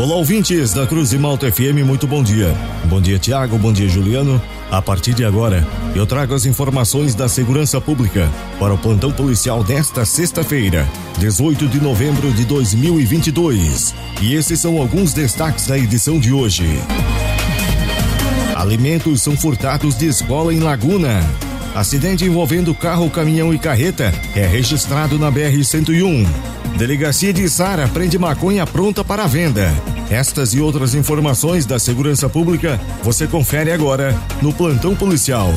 Olá, ouvintes da Cruz de Malta FM, muito bom dia. Bom dia, Tiago, bom dia, Juliano. A partir de agora, eu trago as informações da segurança pública para o plantão policial desta sexta-feira, 18 de novembro de 2022. E esses são alguns destaques da edição de hoje. Alimentos são furtados de escola em Laguna. Acidente envolvendo carro, caminhão e carreta é registrado na BR-101. Delegacia de Sara prende maconha pronta para venda. Estas e outras informações da segurança pública você confere agora no Plantão Policial.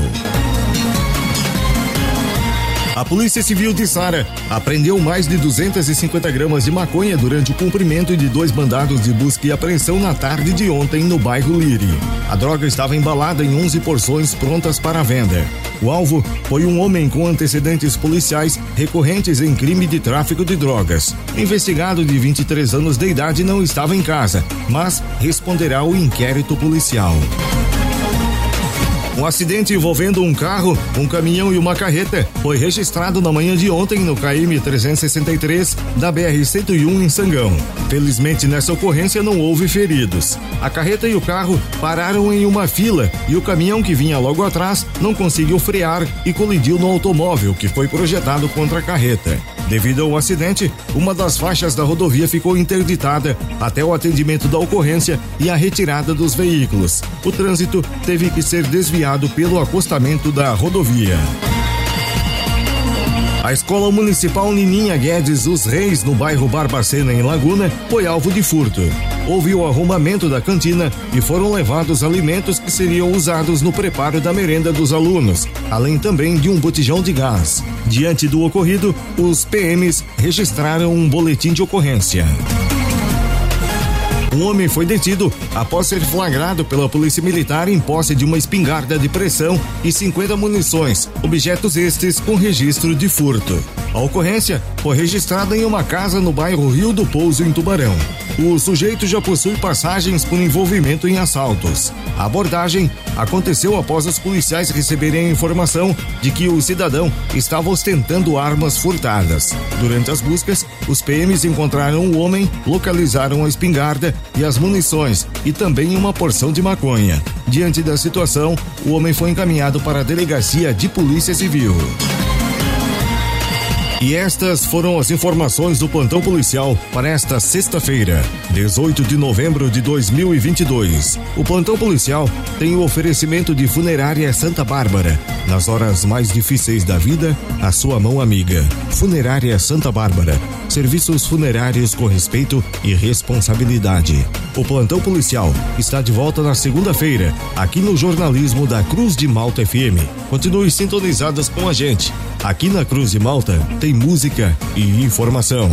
A Polícia Civil de Sara apreendeu mais de 250 gramas de maconha durante o cumprimento de dois mandados de busca e apreensão na tarde de ontem no bairro Liri. A droga estava embalada em 11 porções prontas para venda. O alvo foi um homem com antecedentes policiais recorrentes em crime de tráfico de drogas. Investigado de 23 anos de idade não estava em casa, mas responderá ao inquérito policial. Um acidente envolvendo um carro, um caminhão e uma carreta foi registrado na manhã de ontem no KM 363 da BR 101 em Sangão. Felizmente nessa ocorrência não houve feridos. A carreta e o carro pararam em uma fila e o caminhão que vinha logo atrás não conseguiu frear e colidiu no automóvel que foi projetado contra a carreta. Devido ao acidente, uma das faixas da rodovia ficou interditada até o atendimento da ocorrência e a retirada dos veículos. O trânsito teve que ser desviado pelo acostamento da rodovia. A Escola Municipal Nininha Guedes Os Reis, no bairro Barbacena, em Laguna, foi alvo de furto. Houve o arrumamento da cantina e foram levados alimentos que seriam usados no preparo da merenda dos alunos, além também de um botijão de gás. Diante do ocorrido, os PMs registraram um boletim de ocorrência. Um homem foi detido após ser flagrado pela Polícia Militar em posse de uma espingarda de pressão e 50 munições, objetos estes com registro de furto. A ocorrência foi registrada em uma casa no bairro Rio do Pouso, em Tubarão. O sujeito já possui passagens por envolvimento em assaltos. A abordagem aconteceu após os policiais receberem a informação de que o cidadão estava ostentando armas furtadas. Durante as buscas, os PMs encontraram o homem, localizaram a espingarda e as munições e também uma porção de maconha. Diante da situação, o homem foi encaminhado para a delegacia de Polícia Civil. E estas foram as informações do plantão policial para esta sexta-feira, 18 de novembro de 2022. O plantão policial tem o oferecimento de Funerária Santa Bárbara. Nas horas mais difíceis da vida, a sua mão amiga. Funerária Santa Bárbara. Serviços funerários com respeito e responsabilidade. O plantão policial está de volta na segunda-feira, aqui no jornalismo da Cruz de Malta FM. Continue sintonizadas com a gente. Aqui na Cruz de Malta tem música e informação.